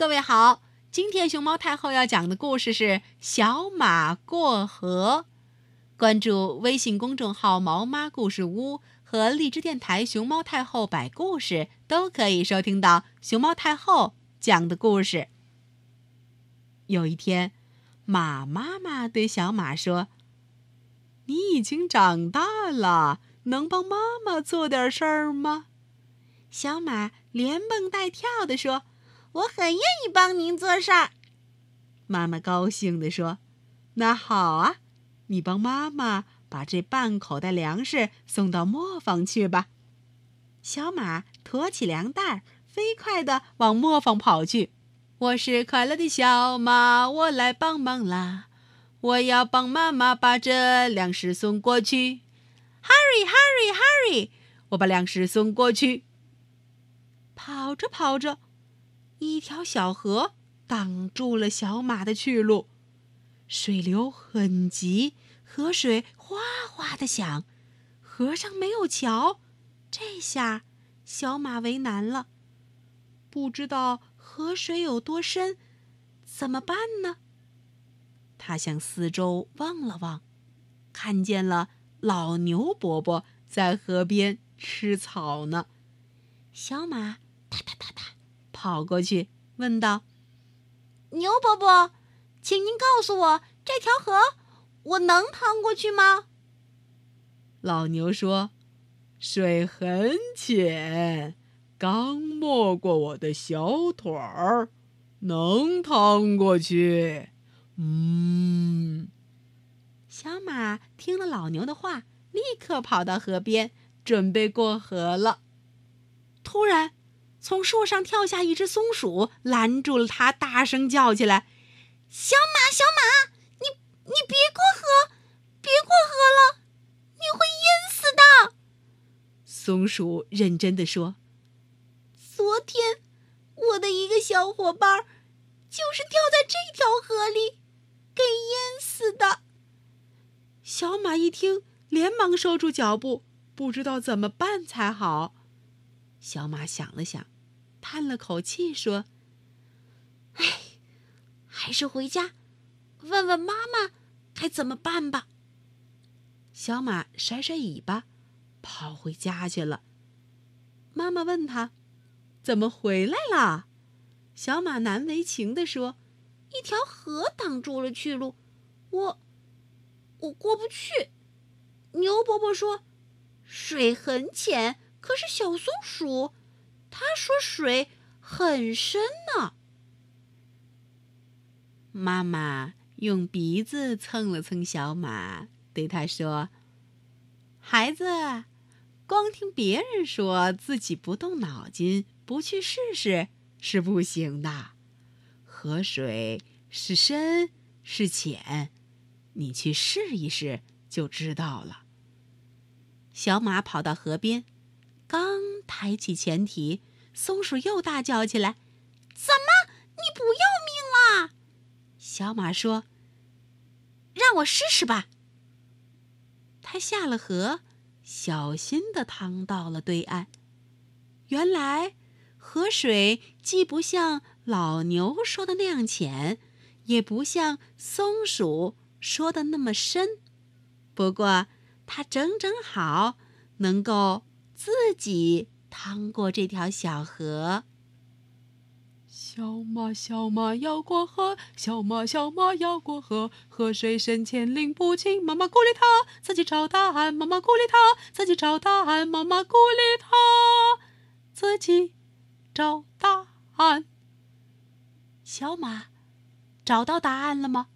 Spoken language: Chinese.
各位好，今天熊猫太后要讲的故事是《小马过河》。关注微信公众号“毛妈故事屋”和荔枝电台“熊猫太后摆故事”，都可以收听到熊猫太后讲的故事。有一天，马妈妈对小马说：“你已经长大了，能帮妈妈做点事儿吗？”小马连蹦带跳地说。我很愿意帮您做事儿，妈妈高兴地说：“那好啊，你帮妈妈把这半口袋粮食送到磨坊去吧。”小马驮起粮袋，飞快地往磨坊跑去。我是快乐的小马，我来帮忙啦！我要帮妈妈把这粮食送过去。Hurry, hurry, hurry！我把粮食送过去。跑着跑着。一条小河挡住了小马的去路，水流很急，河水哗哗的响，河上没有桥，这下小马为难了，不知道河水有多深，怎么办呢？他向四周望了望，看见了老牛伯伯在河边吃草呢，小马哒哒哒哒。跑过去问道：“牛伯伯，请您告诉我，这条河我能趟过去吗？”老牛说：“水很浅，刚没过我的小腿儿，能趟过去。”嗯。小马听了老牛的话，立刻跑到河边，准备过河了。突然。从树上跳下一只松鼠，拦住了他，大声叫起来：“小马，小马，你你别过河，别过河了，你会淹死的。”松鼠认真的说：“昨天，我的一个小伙伴，就是掉在这条河里，给淹死的。”小马一听，连忙收住脚步，不知道怎么办才好。小马想了想，叹了口气说：“哎，还是回家问问妈妈该怎么办吧。”小马甩甩尾巴，跑回家去了。妈妈问他：“怎么回来了？”小马难为情地说：“一条河挡住了去路，我我过不去。”牛伯伯说：“水很浅。”可是小松鼠，他说水很深呢。妈妈用鼻子蹭了蹭小马，对他说：“孩子，光听别人说自己不动脑筋，不去试试是不行的。河水是深是浅，你去试一试就知道了。”小马跑到河边。刚抬起前蹄，松鼠又大叫起来：“怎么，你不要命了？”小马说：“让我试试吧。”它下了河，小心地趟到了对岸。原来，河水既不像老牛说的那样浅，也不像松鼠说的那么深，不过它整整好，能够。自己趟过这条小河。小马小马要过河，小马小马要过河，河水深浅拎不清，妈妈鼓励他自己找答案，妈妈鼓励他自己找答案，妈妈鼓励他自己找答案。小马找到答案了吗？